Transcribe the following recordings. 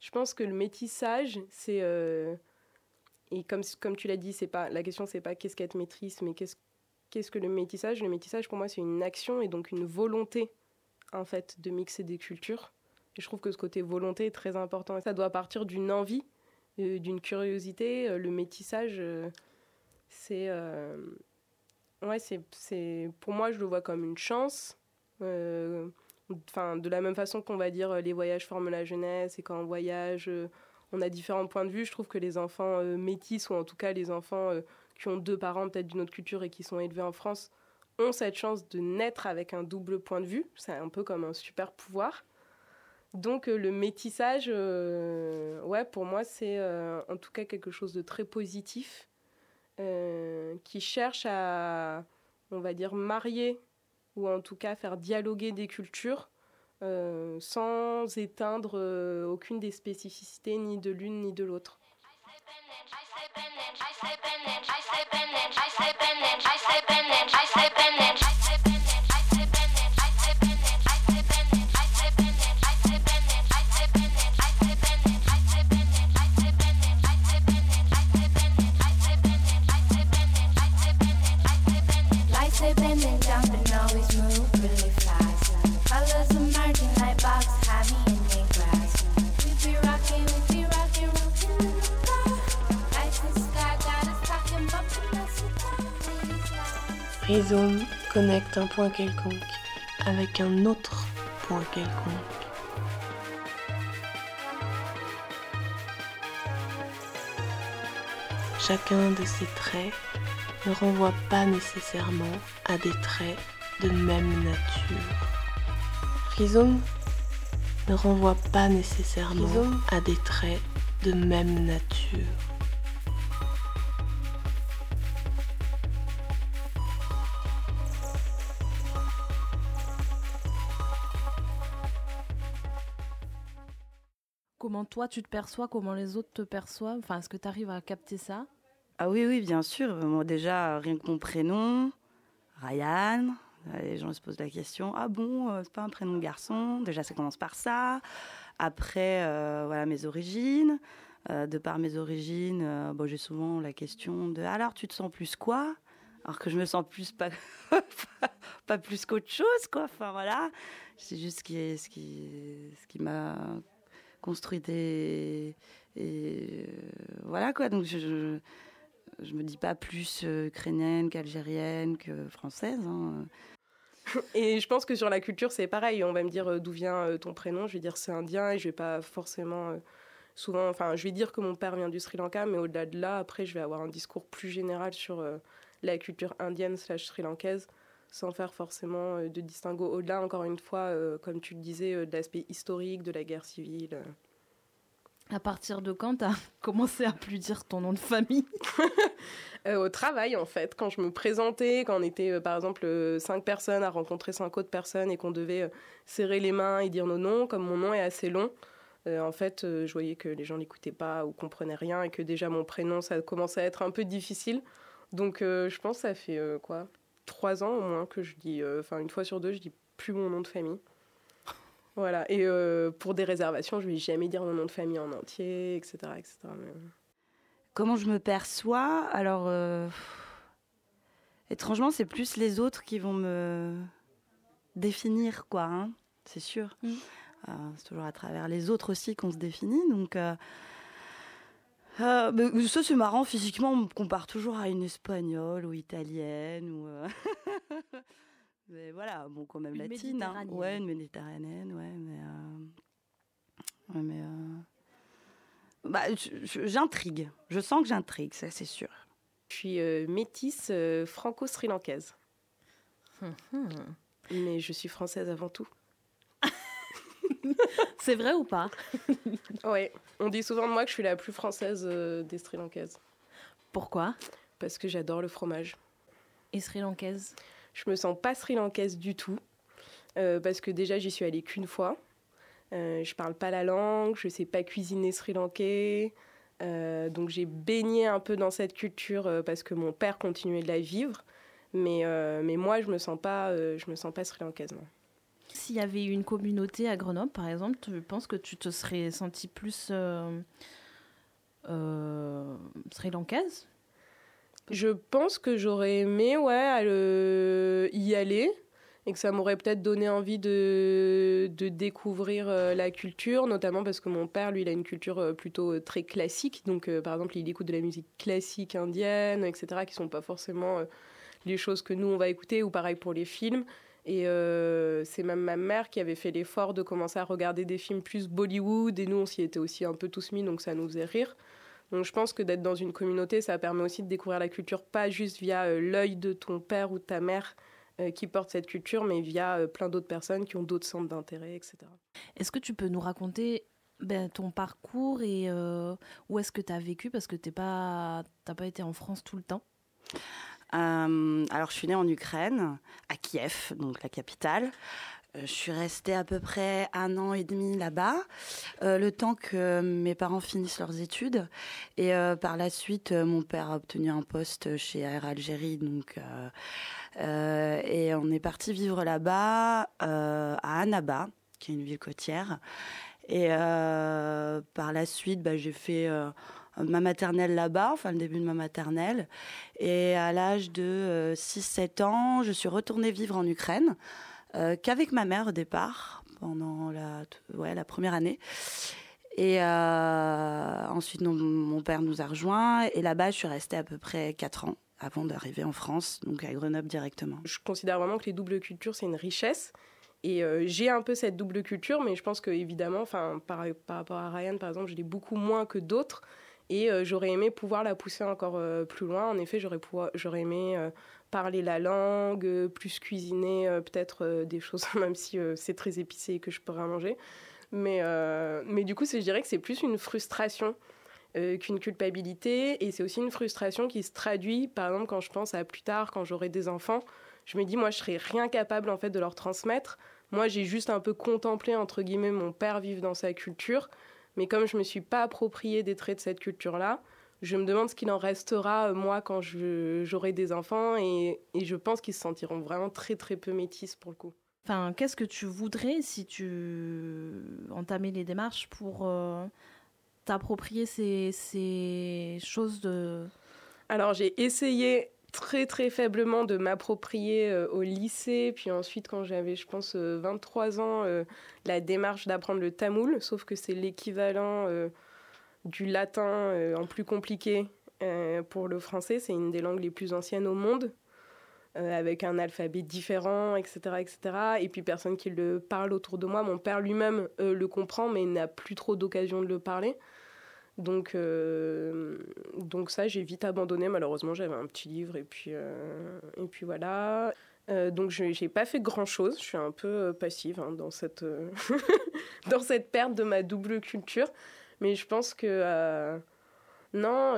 Je pense que le métissage, c'est et comme, comme tu l'as dit, c'est pas la question c'est pas qu'est-ce qu'être maîtrise, mais qu'est-ce qu'est-ce que le métissage? Le métissage pour moi c'est une action et donc une volonté en fait de mixer des cultures. Et je trouve que ce côté volonté est très important. Et ça doit partir d'une envie, euh, d'une curiosité. Euh, le métissage, euh, c'est ouais, c'est pour moi je le vois comme une chance. Enfin, de la même façon qu'on va dire les voyages forment la jeunesse et quand on voyage on a différents points de vue. Je trouve que les enfants euh, métis, ou en tout cas les enfants euh, qui ont deux parents peut-être d'une autre culture et qui sont élevés en France, ont cette chance de naître avec un double point de vue. C'est un peu comme un super pouvoir. Donc euh, le métissage, ouais, pour moi, c'est en tout cas quelque chose de très positif qui cherche à, on va dire, marier ou en tout cas faire dialoguer des cultures euh, sans éteindre euh, aucune des spécificités ni de l'une ni de l'autre. Rhizome connecte un point quelconque avec un autre point quelconque. Chacun de ces traits ne renvoie pas nécessairement à des traits de même nature. Rhizome ne renvoie pas nécessairement à des traits de même nature. Toi tu te perçois, comment les autres te perçoivent? Enfin, est-ce que tu arrives à capter ça? Ah oui, oui, bien sûr. Moi, déjà, rien que mon prénom, Ryan. Euh, les gens se posent la question Ah bon, euh, c'est pas un prénom garçon Déjà, ça commence par ça. Après, euh, voilà mes origines. de par mes origines, bon, j'ai souvent la question de Alors, tu te sens plus quoi alors que je me sens plus pas, pas plus qu'autre chose, quoi. Enfin, voilà. C'est juste ce qui, ce qui, ce qui m'a construite et, et euh, voilà quoi. Donc je, je, me dis pas plus euh, ukrainienne qu'algérienne que française. Hein. Et je pense que sur la culture, c'est pareil. On va me dire euh, d'où vient ton prénom. Je vais dire c'est indien et je vais pas forcément souvent. Enfin, je vais dire que mon père vient du Sri Lanka, mais au-delà de là, après, je vais avoir un discours plus général sur la culture indienne slash sri-lankaise sans faire forcément euh, de distinguo. Au-delà, encore une fois, euh, comme tu le disais, euh, de l'aspect historique de la guerre civile. À partir de quand tu as commencé à plus dire ton nom de famille Au travail, en fait. Quand je me présentais, quand on était, par exemple, cinq personnes à rencontrer cinq autres personnes et qu'on devait serrer les mains et dire nos noms, comme mon nom est assez long, en fait, je voyais que les gens n'écoutaient pas ou comprenaient rien et que déjà mon prénom, ça commençait à être un peu difficile. Donc, je pense que ça fait quoi? Trois ans au moins que je dis, euh, enfin une fois sur deux, je dis plus mon nom de famille. Voilà. Et euh, pour des réservations, je vais jamais dire mon nom de famille en entier, etc., etc. Euh. Comment je me perçois? Alors, étrangement, c'est plus les autres qui vont me définir, quoi. Hein, c'est sûr. Mmh. c'est toujours à travers les autres aussi qu'on se définit. Donc, euh, ça c'est marrant, physiquement on me compare toujours à une espagnole ou italienne ou euh, mais voilà, bon quand même latine, hein. ouais, une méditerranéenne, ouais, mais euh, ouais, mais bah, j'intrigue, je sens que j'intrigue, ça c'est sûr. Je suis métisse franco-sri-lankaise, hum, hum. mais je suis française avant tout. C'est vrai ou pas Oui, on dit souvent de moi que je suis la plus française euh, des Sri Lankaises. Pourquoi? Parce que j'adore le fromage. Et Sri Lankaise Je me sens pas Sri Lankaise du tout. Euh, parce que déjà, j'y suis allée qu'une fois. Euh, je parle pas la langue, je sais pas cuisiner sri lankais. Euh, donc j'ai baigné un peu dans cette culture parce que mon père continuait de la vivre. Mais, mais moi, je me sens pas, je me sens pas sri lankaise. Non. S'il y avait eu une communauté à Grenoble, par exemple, tu penses que tu te serais senti plus euh, euh, sri-lankaise Je pense que j'aurais aimé ouais, y aller et que ça m'aurait peut-être donné envie de, de découvrir euh, la culture, notamment parce que mon père, lui, il a une culture euh, plutôt euh, très classique. Donc, par exemple, il écoute de la musique classique indienne, etc., qui sont pas forcément les choses que nous, on va écouter, ou pareil pour les films. Et c'est même ma mère qui avait fait l'effort de commencer à regarder des films plus Bollywood, et nous, on s'y était aussi un peu tous mis, donc ça nous faisait rire. Donc je pense que d'être dans une communauté, ça permet aussi de découvrir la culture, pas juste via l'œil de ton père ou de ta mère, euh, qui portent cette culture, mais via euh, plein d'autres personnes qui ont d'autres centres d'intérêt, etc. Est-ce que tu peux nous raconter ben, ton parcours et euh, où est-ce que tu as vécu? Parce que tu n'as pas, pas été en France tout le temps. Alors, je suis née en Ukraine, à Kiev, donc la capitale. je suis restée à peu près un an et demi là-bas, le temps que mes parents finissent leurs études. Et par la suite, mon père a obtenu un poste chez Air Algérie, donc euh, et on est parti vivre là-bas, euh, à Annaba, qui est une ville côtière. Et euh, par la suite, bah, j'ai fait ma maternelle là-bas, enfin le début de ma maternelle. Et à l'âge de 6-7 ans, je suis retournée vivre en Ukraine, qu'avec ma mère au départ, pendant la, ouais, la première année. Et ensuite, mon père nous a rejoints. Et là-bas, je suis restée à peu près 4 ans avant d'arriver en France, donc à Grenoble directement. Je considère vraiment que les doubles cultures, c'est une richesse. Et euh, j'ai un peu cette double culture, mais je pense que évidemment, par, par rapport à Ryan, par exemple, je l'ai beaucoup moins que d'autres. Et euh, j'aurais aimé pouvoir la pousser encore euh, plus loin. En effet, j'aurais, j'aurais aimé parler la langue, plus cuisiner peut-être des choses, même si c'est très épicé et que je pourrais manger. Mais, mais du coup, je dirais que c'est plus une frustration euh, qu'une culpabilité. Et c'est aussi une frustration qui se traduit, par exemple, quand je pense à plus tard, quand j'aurai des enfants, je me dis, moi, je serais rien capable, en fait, de leur transmettre. Moi, j'ai juste un peu contemplé, entre guillemets, mon père vivre dans sa culture. Mais comme je me suis pas approprié des traits de cette culture-là, je me demande ce qu'il en restera, euh, moi, quand j'aurai des enfants. Et, et je pense qu'ils se sentiront vraiment très, très peu métis pour le coup. Enfin, qu'est-ce que tu voudrais si tu entamais les démarches pour euh, t'approprier ces, ces choses de... Alors j'ai essayé très très faiblement de m'approprier euh, au lycée, puis ensuite quand j'avais je pense 23 euh, ans, euh, la démarche d'apprendre le tamoul, sauf que c'est l'équivalent du latin en plus compliqué pour le français, c'est une des langues les plus anciennes au monde. avec un alphabet différent, etc., etc. Et puis personne qui le parle autour de moi. Mon père lui-même le comprend, mais n'a plus trop d'occasion de le parler. Donc, euh, donc ça, j'ai vite abandonné. Malheureusement, j'avais un petit livre et puis, euh, et puis voilà. Euh, donc, je n'ai pas fait grand-chose. Je suis un peu passive hein, dans, cette dans cette perte de ma double culture. Mais je pense que... non,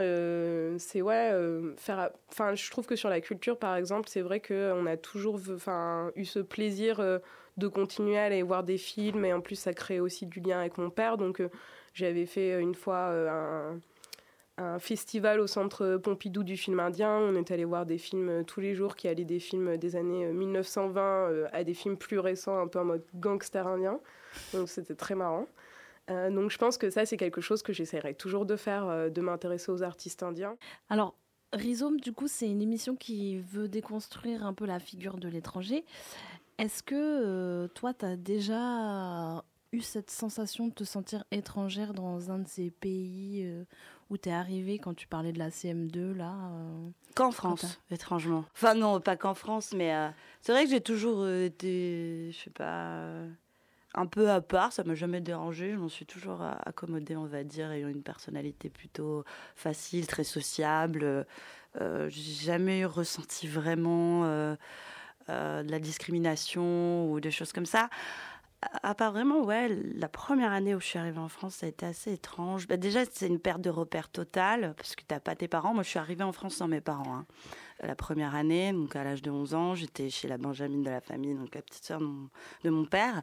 c'est ouais, faire. Enfin, je trouve que sur la culture, par exemple, c'est vrai qu'on a toujours eu ce plaisir de continuer à aller voir des films et en plus, ça crée aussi du lien avec mon père. Donc, j'avais fait euh, une fois euh, un, festival au centre Pompidou du film indien. On est allé voir des films euh, tous les jours qui allaient des films des années 1920 à des films plus récents, un peu en mode gangster indien. Donc c'était très marrant. donc je pense que ça, c'est quelque chose que j'essaierai toujours de faire, de m'intéresser aux artistes indiens. Alors, Rhizome, du coup, c'est une émission qui veut déconstruire un peu la figure de l'étranger. Est-ce que toi, tu as déjà eu cette sensation de te sentir étrangère dans un de ces pays euh, où tu es arrivée quand tu parlais de la CM2 là euh, Qu'en France, étrangement. Enfin non, pas qu'en France, mais euh, c'est vrai que j'ai toujours été, je sais pas, un peu à part. Ça m'a jamais dérangé. Je m'en suis toujours accommodée, on va dire, ayant une personnalité plutôt facile, très sociable. j'ai jamais ressenti vraiment de la discrimination ou des choses comme ça à part vraiment, ouais, la première année où je suis arrivée en France, ça a été assez étrange. Bah, déjà, c'est une perte de repère totale, parce que tu n'as pas tes parents. Moi, je suis arrivée en France sans mes parents. Hein. La première année, donc à l'âge de 11 ans, j'étais chez la Benjamine de la famille, donc la petite sœur de mon, père.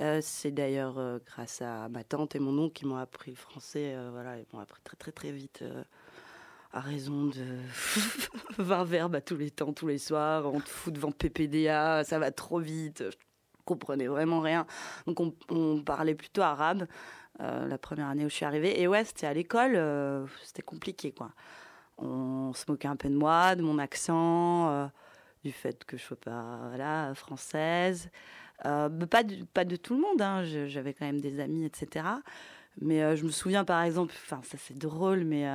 Euh, c'est d'ailleurs euh, grâce à ma tante et mon oncle qui m'ont appris le français. Euh, voilà, ils m'ont appris très très très vite à raison de 20 verbes à tous les temps, tous les soirs. On te fout devant PPDA, ça va trop vite comprenais vraiment rien. Donc on, parlait plutôt arabe euh, la première année où je suis arrivée. Et ouais, c'était à l'école, euh, c'était compliqué quoi. On se moquait un peu de moi, de mon accent, euh, du fait que je sois pas voilà, française. Pas, de, pas de tout le monde, hein. Je- j'avais quand même des amis, etc. Mais je me souviens par exemple, enfin ça c'est drôle, mais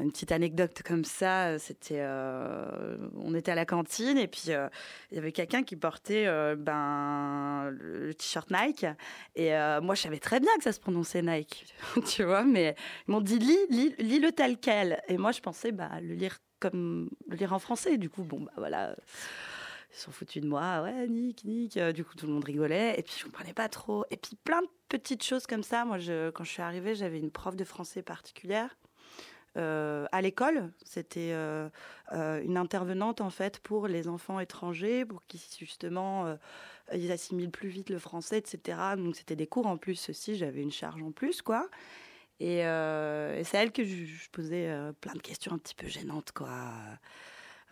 une petite anecdote comme ça, euh, c'était, euh, on était à la cantine et puis euh, il y avait quelqu'un qui portait ben le t-shirt Nike et moi je savais très bien que ça se prononçait Nike, tu vois, mais ils m'ont dit lis, lis, lis le tel quel et moi je pensais bah le lire comme le lire en français, du coup bon bah voilà. Ils sont foutus de moi, ouais, Nick, Nick. Du coup, tout le monde rigolait. Et puis, je comprenais pas trop. Et puis, plein de petites choses comme ça. Moi, quand je suis arrivée, j'avais une prof de français particulière. Euh, à l'école, c'était euh, euh, une intervenante en fait pour les enfants étrangers, pour qu'ils justement ils assimilent plus vite le français, etc. Donc c'était des cours en plus aussi, j'avais une charge en plus quoi. Et, c'est elle que je, posais plein de questions un petit peu gênantes quoi.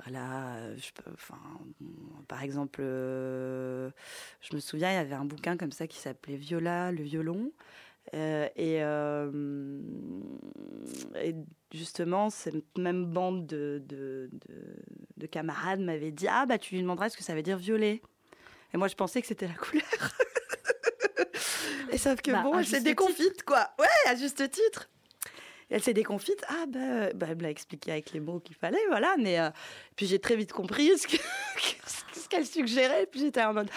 Voilà, je peux- enfin, par exemple, je me souviens, il y avait un bouquin comme ça qui s'appelait Viola, le violon. Et, et justement, cette même bande de, de, de- de camarades m'avait dit Ah, bah, tu lui demanderas ce que ça veut dire violet. Et moi, je pensais que c'était la couleur. et sauf que Bah, bon, elle s'est déconfite, quoi. Ouais, à juste titre. Et elle s'est déconfite. Ah, bah, bah, elle me l'a expliqué avec les mots qu'il fallait, voilà. Mais euh, puis j'ai très vite compris ce que- ce qu'elle suggérait. Et puis j'étais en mode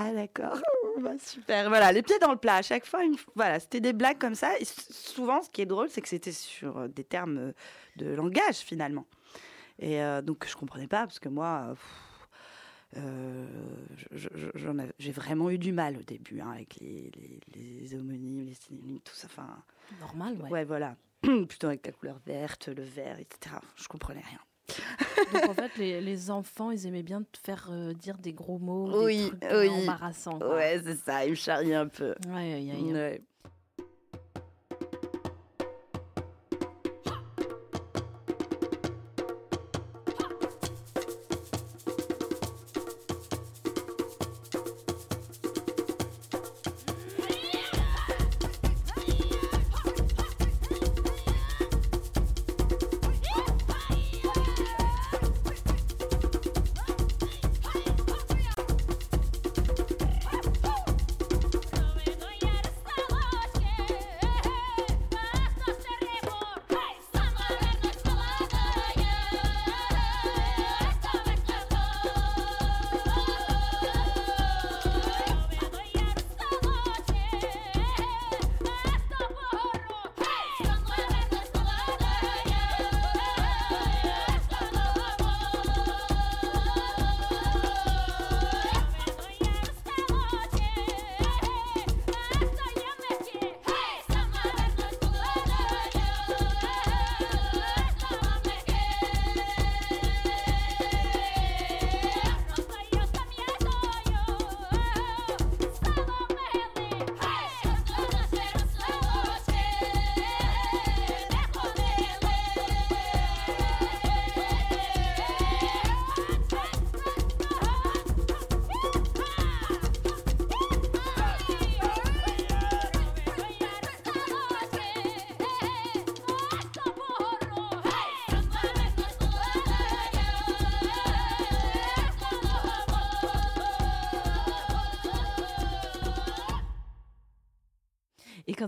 Ah, d'accord, bah, super. Voilà, les pieds dans le plat. À chaque fois, une... voilà, c'était des blagues comme ça. Et souvent, ce qui est drôle, c'est que c'était sur euh, des termes euh, de langage, finalement. Et euh, donc, je comprenais pas, parce que moi. pff, euh, j'ai vraiment eu du mal au début hein, avec les, les, les homonymes, les synonymes, tout ça. Enfin, Normal, ouais. Ouais, voilà. Plutôt avec la couleur verte, le vert, etc. Je comprenais rien. Donc en fait, les, les enfants, ils aimaient bien te faire euh, dire des gros mots, Oui, des trucs euh, oui. embarrassants. Ouais, c'est ça, il me charriait un peu. Ouais. Ouais.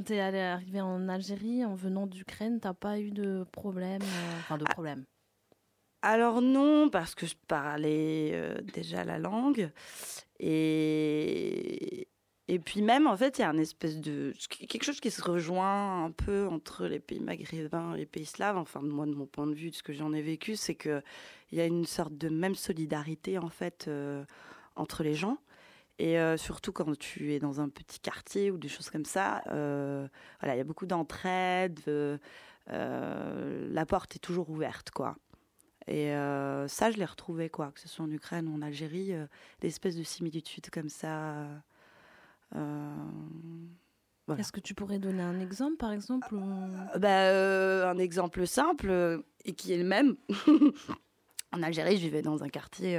Quand tu es arrivé en Algérie, en venant d'Ukraine, t'as pas eu de problème euh, Enfin, de problème. Alors non, parce que je parlais euh, déjà la langue. Et, et puis même, en fait, il y a un espèce de... Quelque chose qui se rejoint un peu entre les pays maghrébins et les pays slaves. Enfin, moi, de mon point de vue, de ce que j'en ai vécu, c'est qu'il y a une sorte de même solidarité, en fait, euh, entre les gens. Et euh, surtout quand tu es dans un petit quartier ou des choses comme ça, euh, voilà, il y a beaucoup d'entraide. euh, la porte est toujours ouverte, quoi. Et ça, je l'ai retrouvé, quoi, que ce soit en Ukraine ou en Algérie, des espèces de similitudes comme ça. voilà. Est-ce que tu pourrais donner un exemple, par exemple ou- bah, un exemple simple et qui est le même. en Algérie, je vivais dans un quartier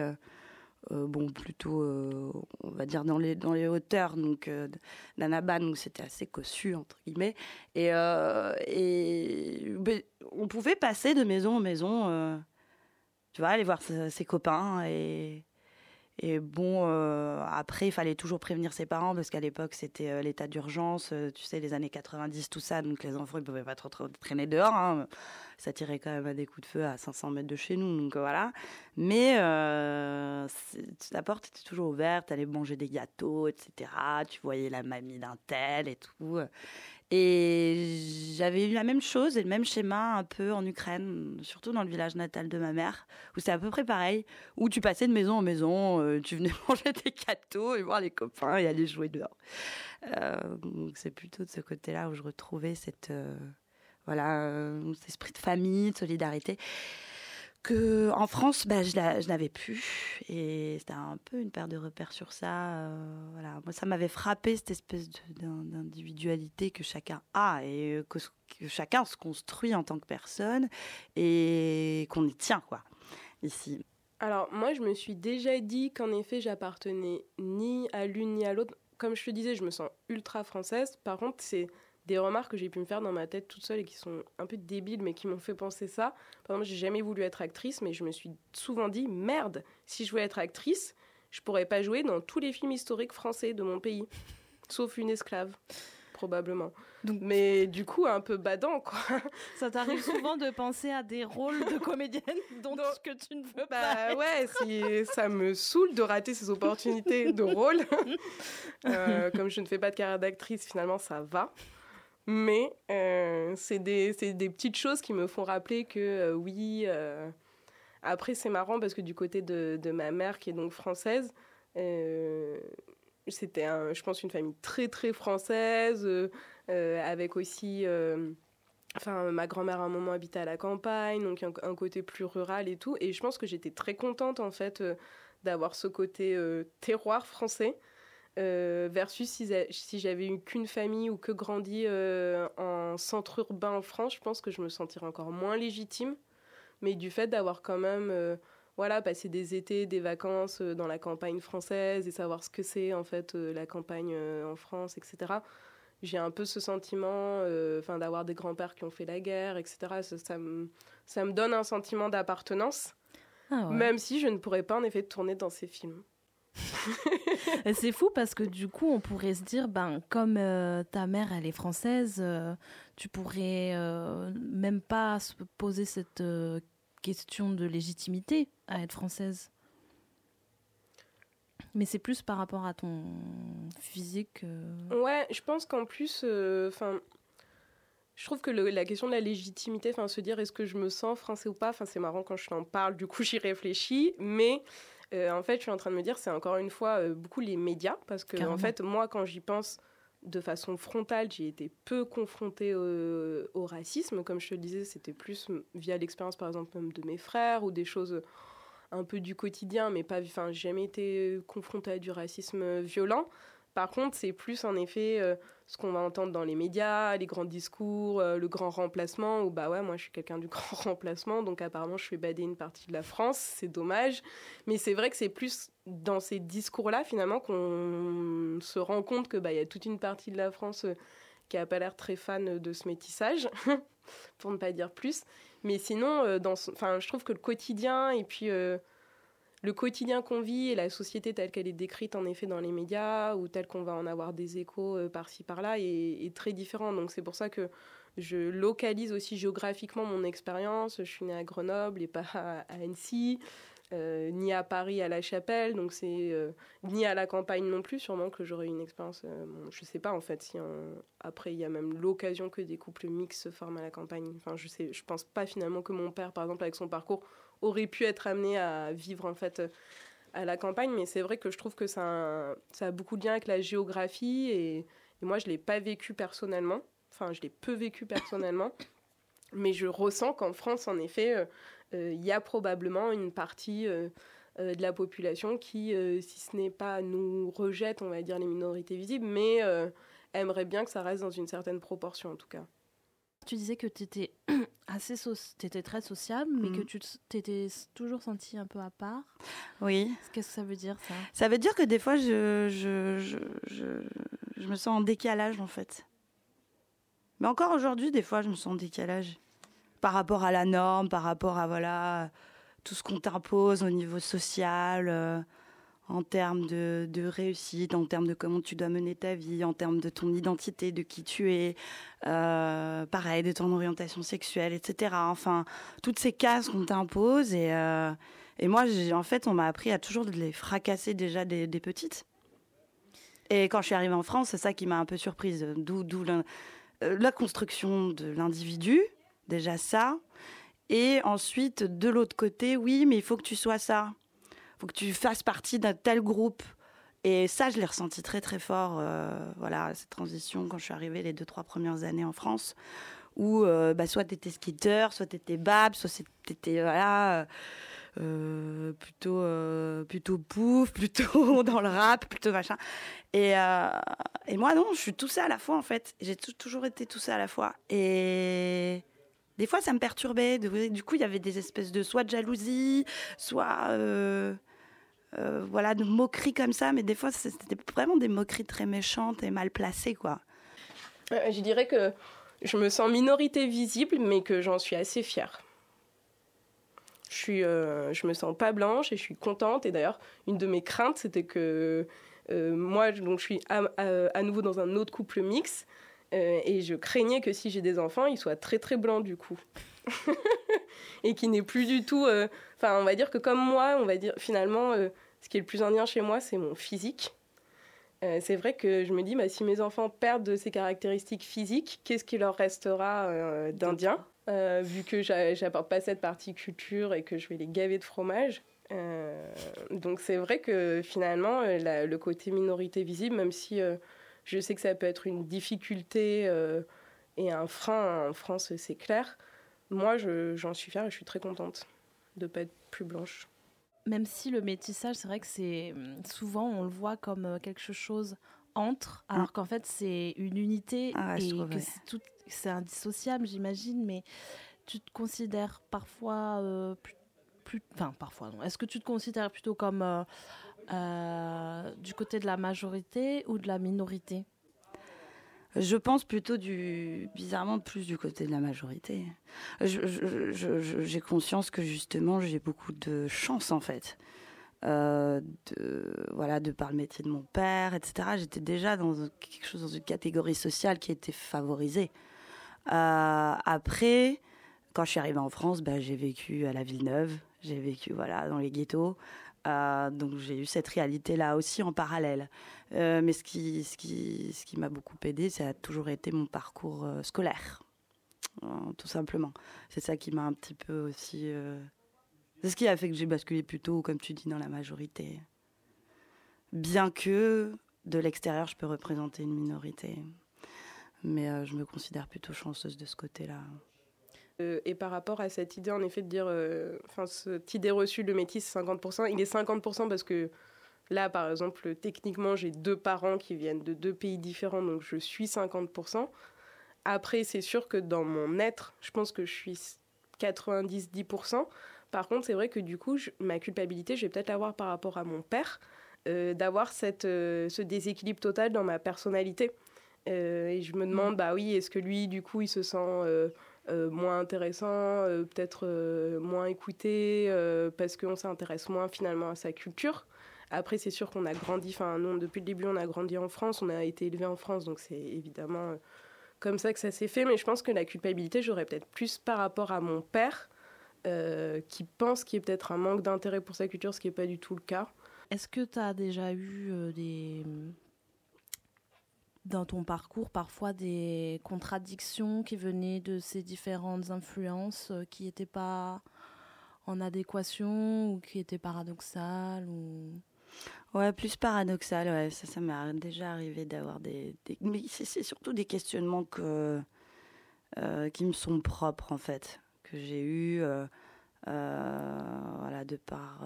euh, bon, plutôt, on va dire, dans les, dans les hauteurs donc, d'Anaban, donc c'était assez cossu, entre guillemets. Et, et ben, on pouvait passer de maison en maison, tu vois, aller voir ses copains et et bon, euh, après, il fallait toujours prévenir ses parents parce qu'à l'époque, c'était euh, l'état d'urgence, euh, tu sais, les années 90, tout ça. Donc les enfants, ils pouvaient pas trop, traîner dehors. Hein. Ça tirait quand même à des coups de feu à 500 mètres de chez nous. Donc voilà. Mais la porte était toujours ouverte, allais manger des gâteaux, etc. Tu voyais la mamie d'un tel et tout. Et j'avais eu la même chose et le même schéma un peu en Ukraine, surtout dans le village natal de ma mère, où c'est à peu près pareil, où tu passais de maison en maison, euh, tu venais manger des gâteaux et voir les copains et aller jouer dehors. Euh, donc c'est plutôt de ce côté-là où je retrouvais cette, euh, voilà, cet esprit de famille, de solidarité que en France, bah, je, n'avais plus. Et c'était un peu une paire de repères sur ça. Euh, voilà. Moi, ça m'avait frappé cette espèce d'individualité que chacun a et que, chacun se construit en tant que personne et qu'on y tient, quoi, ici. Alors, moi, je me suis déjà dit qu'en effet, j'appartenais ni à l'une ni à l'autre. Comme je te disais, je me sens ultra française. Par contre, c'est des remarques que j'ai pu me faire dans ma tête toute seule et qui sont un peu débiles, mais qui m'ont fait penser ça. Par exemple, j'ai jamais voulu être actrice, mais je me suis souvent dit merde, si je voulais être actrice, je pourrais pas jouer dans tous les films historiques français de mon pays, sauf une esclave probablement. Donc, mais du coup, un peu badant, quoi. Ça t'arrive souvent de penser à des rôles de comédienne dont que tu ne veux bah, pas. Ouais, si, ça me saoule de rater ces opportunités de rôle. Euh, comme je ne fais pas de carrière d'actrice, finalement, ça va. Mais euh, c'est des, des, petites choses qui me font rappeler que euh, oui. Euh, après, c'est marrant parce que du côté de, de, ma mère, qui est donc française, c'était, je pense, une famille très très française, avec aussi. Enfin, ma grand-mère à un moment habitait à la campagne, donc un, un, côté plus rural et tout. Et je pense que j'étais très contente en fait d'avoir ce côté terroir français. Euh, versus si, j'avais eu qu'une famille ou que grandi euh, en centre urbain en France, je pense que je me sentirais encore moins légitime. Mais du fait d'avoir quand même euh, voilà, passé des étés, des vacances dans la campagne française et savoir ce que c'est en fait la campagne en France, etc. J'ai un peu ce sentiment enfin d'avoir des grands-pères qui ont fait la guerre, etc. Ça, ça, me, ça me donne un sentiment d'appartenance, ah même si je ne pourrais pas en effet tourner dans ces films. c'est fou parce que du coup, on pourrait se dire, ben, comme euh, ta mère, elle est française, euh, tu pourrais euh, même pas se poser cette question de légitimité à être française. Mais c'est plus par rapport à ton physique. Ouais, je pense qu'en plus, enfin, je trouve que la question de la légitimité, enfin, se dire est-ce que je me sens français ou pas, enfin, c'est marrant quand je t'en parle. Du coup, j'y réfléchis, mais euh, en fait, je suis en train de me dire, c'est encore une fois euh, beaucoup les médias, parce que en fait, moi, quand j'y pense de façon frontale, j'ai été peu confrontée au, racisme. Comme je te le disais, c'était plus via l'expérience, par exemple, même de mes frères ou des choses un peu du quotidien, mais pas, enfin, jamais été confrontée à du racisme violent. Par contre, c'est plus en effet euh, ce qu'on va entendre dans les médias, les grands discours, euh, le grand remplacement, où bah ouais, moi je suis quelqu'un du grand remplacement, donc apparemment je fais bader une partie de la France, c'est dommage. Mais c'est vrai que c'est plus dans ces discours-là finalement qu'on se rend compte que bah y a toute une partie de la France euh, qui a pas l'air très fan de ce métissage, pour ne pas dire plus. Mais sinon, enfin, je trouve que le quotidien et puis le quotidien qu'on vit et la société telle qu'elle est décrite en effet dans les médias ou telle qu'on va en avoir des échos euh, par-ci par-là est, très différent. Donc c'est pour ça que je localise aussi géographiquement mon expérience. Je suis née à Grenoble et pas à, Annecy. Euh, ni à Paris à La Chapelle, donc c'est euh, ni à la campagne non plus. Sûrement que j'aurais une expérience. Je je sais pas en fait si après il y a même l'occasion que des couples mixtes se forment à la campagne. Enfin, je sais, je pense pas finalement que mon père, par exemple, avec son parcours, aurait pu être amené à vivre en fait à la campagne, mais c'est vrai que je trouve que ça a, ça a beaucoup de lien avec la géographie et, moi je l'ai pas vécu personnellement, enfin je l'ai peu vécu personnellement, mais je ressens qu'en France en effet euh, euh, il y a probablement une partie euh, de la population qui, si ce n'est pas nous rejette, on va dire les minorités visibles, mais aimerait bien que ça reste dans une certaine proportion en tout cas. Tu disais que tu étais assez étais très sociable, mais que mm. tu t'étais toujours senti un peu à part. Oui. Qu'est-ce que ça veut dire ça? Ça veut dire que des fois, je, je, je, je, je me sens en décalage en fait. Mais encore aujourd'hui, des fois, je me sens en décalage par rapport à la norme, par rapport à voilà tout ce qu'on t'impose au niveau social. En termes de, réussite, en termes de comment tu dois mener ta vie, en termes de ton identité, de qui tu es, euh, pareil, de ton orientation sexuelle, etc. Enfin, toutes ces cases qu'on t'impose. Et, euh, moi, en fait, on m'a appris à toujours les fracasser déjà des, petites. Et quand je suis arrivée en France, c'est ça qui m'a un peu surprise. D'où euh, la construction de l'individu, déjà ça. Et ensuite, de l'autre côté, oui, mais il faut que tu sois ça faut que tu fasses partie d'un tel groupe. Et ça, je l'ai ressenti très très fort, euh, voilà, cette transition quand je suis arrivée les deux, trois premières années en France, où euh, bah, soit tu étais skater, soit tu étais bab, soit tu étais, voilà, euh, plutôt, plutôt pouf, plutôt dans le rap, plutôt machin. Et, et moi, non, je suis tout ça à la fois, en fait. J'ai toujours été tout ça à la fois. Et des fois, ça me perturbait. Du coup, il y avait des espèces de soit de jalousie, soit euh, voilà, de moqueries comme ça, mais des fois, c'était vraiment des moqueries très méchantes et mal placées, quoi. je dirais que je me sens minorité visible, mais que j'en suis assez fière. Je suis, euh, je me sens pas blanche et je suis contente. Et d'ailleurs, une de mes craintes, c'était que euh, moi, donc, je suis à, à, nouveau dans un autre couple mix. et je craignais que si j'ai des enfants, ils soient très très blancs du coup. et qui n'est plus du tout. Euh, enfin, on va dire que comme moi, on va dire finalement, euh, ce qui est le plus indien chez moi, c'est mon physique. Euh, c'est vrai que je me dis, bah, si mes enfants perdent de ces caractéristiques physiques, qu'est-ce qui leur restera d'indien? Vu que j'apporte pas cette partie culture et que je vais les gaver de fromage. donc c'est vrai que finalement, le côté minorité visible, même si je sais que ça peut être une difficulté et un frein en France, c'est clair moi, j'en suis fière et je suis très contente de ne pas être plus blanche. Même si le métissage, c'est vrai que c'est hum, souvent on le voit comme euh, quelque chose entre, alors mm. qu'en fait c'est une unité ah et que c'est indissociable, j'imagine. Mais tu te considères parfois euh, plus, enfin parfois non. Est-ce que tu te considères plutôt comme euh, du côté de la majorité ou de la minorité? Je pense plutôt du bizarrement plus du côté de la majorité. J'ai conscience que justement j'ai beaucoup de chance en fait. Euh, de voilà de par le métier de mon père etc j'étais déjà dans quelque chose dans une catégorie sociale qui était favorisée euh, après quand je suis arrivée en France bah, j'ai vécu à la Villeneuve j'ai vécu voilà dans les ghettos euh, donc j'ai eu cette réalité-là aussi en parallèle. Euh, mais ce qui, m'a beaucoup aidé, ça a toujours été mon parcours euh, scolaire, tout simplement. C'est ça qui m'a un petit peu aussi... C'est ce qui a fait que j'ai basculé plutôt, comme tu dis, dans la majorité. Bien que de l'extérieur, je peux représenter une minorité. Mais je me considère plutôt chanceuse de ce côté-là. Euh, et par rapport à cette idée, en effet, de dire, euh, enfin, cette idée reçue, le métis, c'est 50%, il est 50% parce que là, par exemple, techniquement, j'ai deux parents qui viennent de deux pays différents, donc je suis 50%. Après, c'est sûr que dans mon être, je pense que je suis 90-10%. Par contre, c'est vrai que du coup, ma culpabilité, je vais peut-être l'avoir par rapport à mon père, euh, d'avoir cette, ce déséquilibre total dans ma personnalité. et je me demande, bah oui, est-ce que lui, du coup, il se sent moins intéressant, euh, peut-être euh, moins écouté, parce qu'on s'intéresse moins finalement à sa culture. Après, c'est sûr qu'on a grandi, enfin, nous, depuis le début, on a grandi en France, on a été élevé en France, donc c'est évidemment comme ça que ça s'est fait. Mais je pense que la culpabilité, j'aurais peut-être plus par rapport à mon père, qui pense qu'il y a peut-être un manque d'intérêt pour sa culture, ce qui n'est pas du tout le cas. Est-ce que tu as déjà eu des, dans ton parcours parfois des contradictions qui venaient de ces différentes influences euh, qui n'étaient pas en adéquation ou qui étaient paradoxales ou... Ouais, plus paradoxal, ouais. Ça, ça m'est déjà arrivé d'avoir des, Mais c'est surtout des questionnements que, euh, qui me sont propres, en fait, que j'ai eu, euh, voilà, de par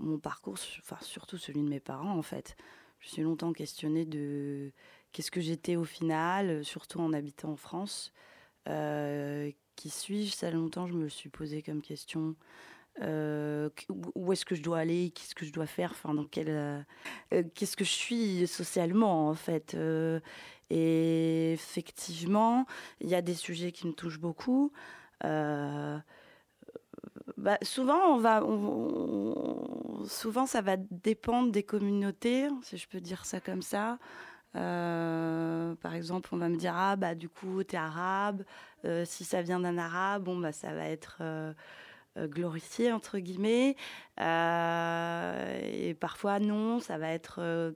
mon parcours, enfin, surtout celui de mes parents, en fait. Je suis longtemps questionnée de qu'est-ce que j'étais au final, surtout en habitant en France. Euh, qui suis-je? Ça longtemps, je me le suis posé comme question. Euh, où est-ce que je dois aller? Qu'est-ce que je dois faire? Enfin, dans euh, Qu'est-ce que je suis socialement en fait Et effectivement, il y a des sujets qui me touchent beaucoup. Bah, souvent, on va, souvent, ça va dépendre des communautés, si je peux dire ça comme ça. Euh, par exemple, on va me dire ah bah du coup t'es arabe. Euh, si ça vient d'un arabe, bon bah ça va être euh, glorifié entre guillemets. et parfois non, ça va être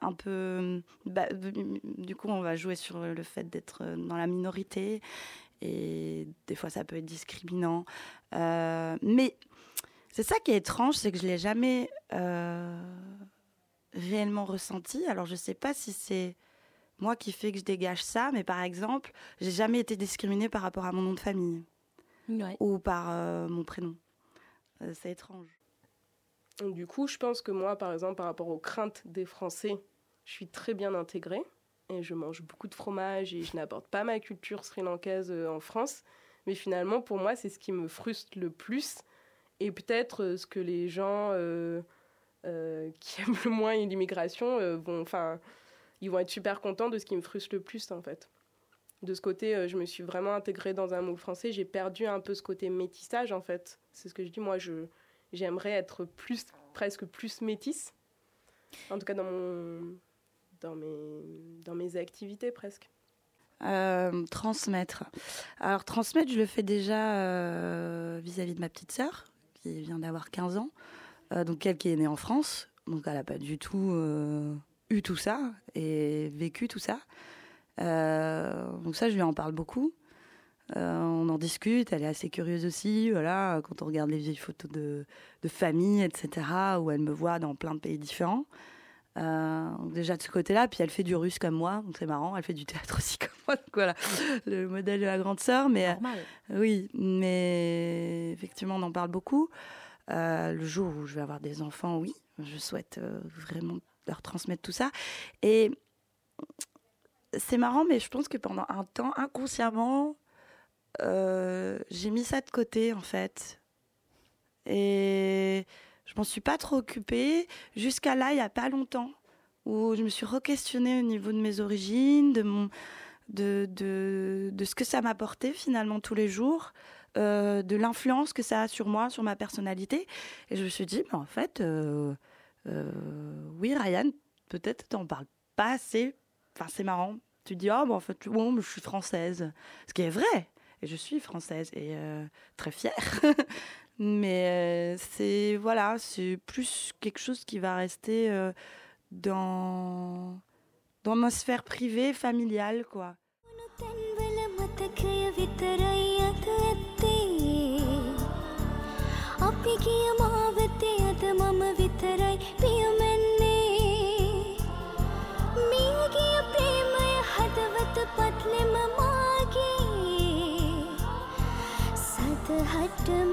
un peu. Bah, du coup, on va jouer sur le fait d'être dans la minorité et des fois ça peut être discriminant. mais c'est ça qui est étrange, c'est que je l'ai jamais réellement ressenti. Alors je ne sais pas si c'est moi qui fais que je dégage ça, mais par exemple, j'ai jamais été discriminée par rapport à mon nom de famille ou par euh, mon prénom. Euh, c'est étrange. Du coup, je pense que moi, par exemple, par rapport aux craintes des Français, je suis très bien intégrée et je mange beaucoup de fromage et je n'apporte pas ma culture sri-lankaise euh, en France. Mais finalement, pour moi, c'est ce qui me frustre le plus et peut-être ce que les gens euh, qui aiment le moins l'immigration euh, vont, enfin, ils vont être super contents de ce qui me frustre le plus en fait. De ce côté, euh, je me suis vraiment intégrée dans un moule français. J'ai perdu un peu ce côté métissage en fait. C'est ce que je dis. Moi, je j'aimerais être plus, presque plus métisse. En tout cas, dans mon, dans mes, dans mes activités presque. transmettre. Alors transmettre, je le fais déjà vis-à-vis -vis de ma petite sœur, qui vient d'avoir 15 ans. Euh, donc elle qui est née en France, donc elle n'a pas du tout euh, eu tout ça et vécu tout ça. Euh, donc ça, je lui en parle beaucoup. on en discute, elle est assez curieuse aussi. Voilà, quand on regarde les vieilles photos de, de famille, etc., où elle me voit dans plein de pays différents. déjà de ce côté-là, puis elle fait du russe comme moi, donc c'est marrant. Elle fait du théâtre aussi comme moi, donc voilà, le modèle de la grande sœur. Mais Normal. oui, mais effectivement, on en parle beaucoup. Euh, le jour où je vais avoir des enfants, oui, je souhaite euh, vraiment leur transmettre tout ça. Et c'est marrant, mais je pense que pendant un temps, inconsciemment, euh, j'ai mis ça de côté, en fait. Et je m'en suis pas trop occupée jusqu'à là, il n'y a pas longtemps, où je me suis re-questionnée au niveau de mes origines, de, mon, de, de, de ce que ça m'apportait finalement tous les jours. Euh, de l'influence que ça a sur moi, sur ma personnalité. Et je me suis dit, mais en fait, euh, euh, oui, Ryan, peut-être t'en parles pas assez. Enfin, c'est marrant. Tu dis, oh, mais en fait, bon, je suis française. Ce qui est vrai. Et je suis française et très fière. mais c'est, voilà, c'est plus quelque chose qui va rester dans, dans ma sphère privée, familiale, quoi. අපි කිය මාවතේ අද මම විතරයි පියමැන්නේ. මියගිය ප්‍රේමය හදවත පත්ලෙම මාගේ. සදහටම